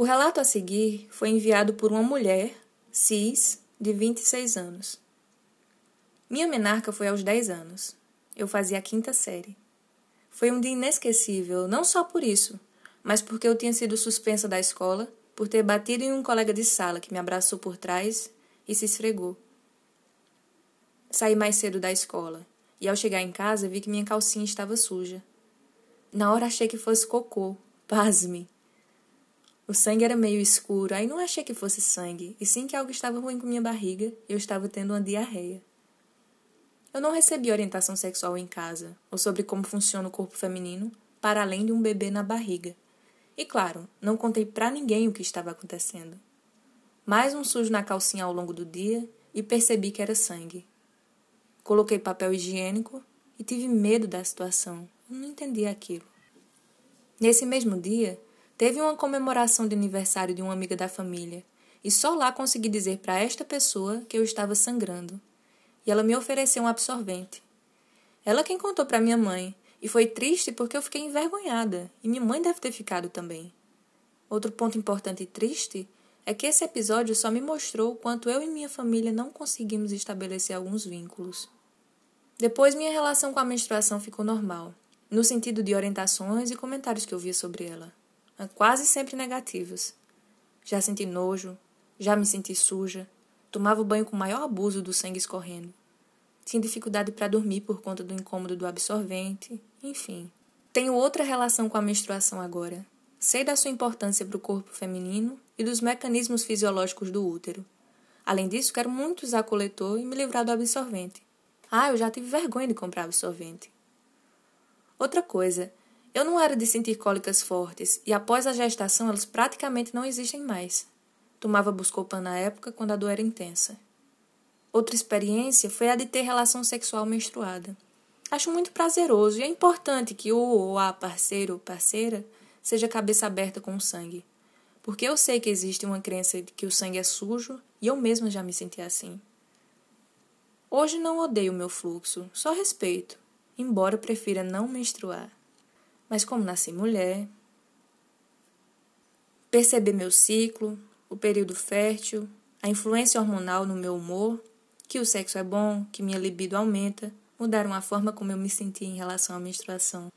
O relato a seguir foi enviado por uma mulher, cis, de 26 anos. Minha menarca foi aos 10 anos. Eu fazia a quinta série. Foi um dia inesquecível, não só por isso, mas porque eu tinha sido suspensa da escola por ter batido em um colega de sala que me abraçou por trás e se esfregou. Saí mais cedo da escola e, ao chegar em casa, vi que minha calcinha estava suja. Na hora achei que fosse cocô. Pasme! O sangue era meio escuro, aí não achei que fosse sangue, e sim que algo estava ruim com minha barriga e eu estava tendo uma diarreia. Eu não recebi orientação sexual em casa, ou sobre como funciona o corpo feminino, para além de um bebê na barriga. E claro, não contei para ninguém o que estava acontecendo. Mais um sujo na calcinha ao longo do dia e percebi que era sangue. Coloquei papel higiênico e tive medo da situação. Eu não entendia aquilo. Nesse mesmo dia, teve uma comemoração de aniversário de uma amiga da família, e só lá consegui dizer para esta pessoa que eu estava sangrando. E ela me ofereceu um absorvente. Ela quem contou para minha mãe, e foi triste porque eu fiquei envergonhada, e minha mãe deve ter ficado também. Outro ponto importante e triste é que esse episódio só me mostrou o quanto eu e minha família não conseguimos estabelecer alguns vínculos. Depois, minha relação com a menstruação ficou normal, no sentido de orientações e comentários que eu via sobre ela, quase sempre negativos. Já senti nojo, já me senti suja, tomava banho com maior abuso do sangue escorrendo. Tinha dificuldade para dormir por conta do incômodo do absorvente, enfim. Tenho outra relação com a menstruação agora. Sei da sua importância para o corpo feminino e dos mecanismos fisiológicos do útero. Além disso, quero muito usar coletor e me livrar do absorvente. Ah, eu já tive vergonha de comprar absorvente. Outra coisa, eu não era de sentir cólicas fortes e após a gestação elas praticamente não existem mais. Tomava Buscopan na época quando a dor era intensa. Outra experiência foi a de ter relação sexual menstruada. Acho muito prazeroso e é importante que o ou a parceiro ou parceira seja cabeça aberta com o sangue. Porque eu sei que existe uma crença de que o sangue é sujo e eu mesma já me senti assim. Hoje não odeio o meu fluxo, só respeito, embora prefira não menstruar. Mas como nasci mulher, perceber meu ciclo, o período fértil, a influência hormonal no meu humor, que o sexo é bom, que minha libido aumenta, mudaram a forma como eu me sentia em relação à menstruação.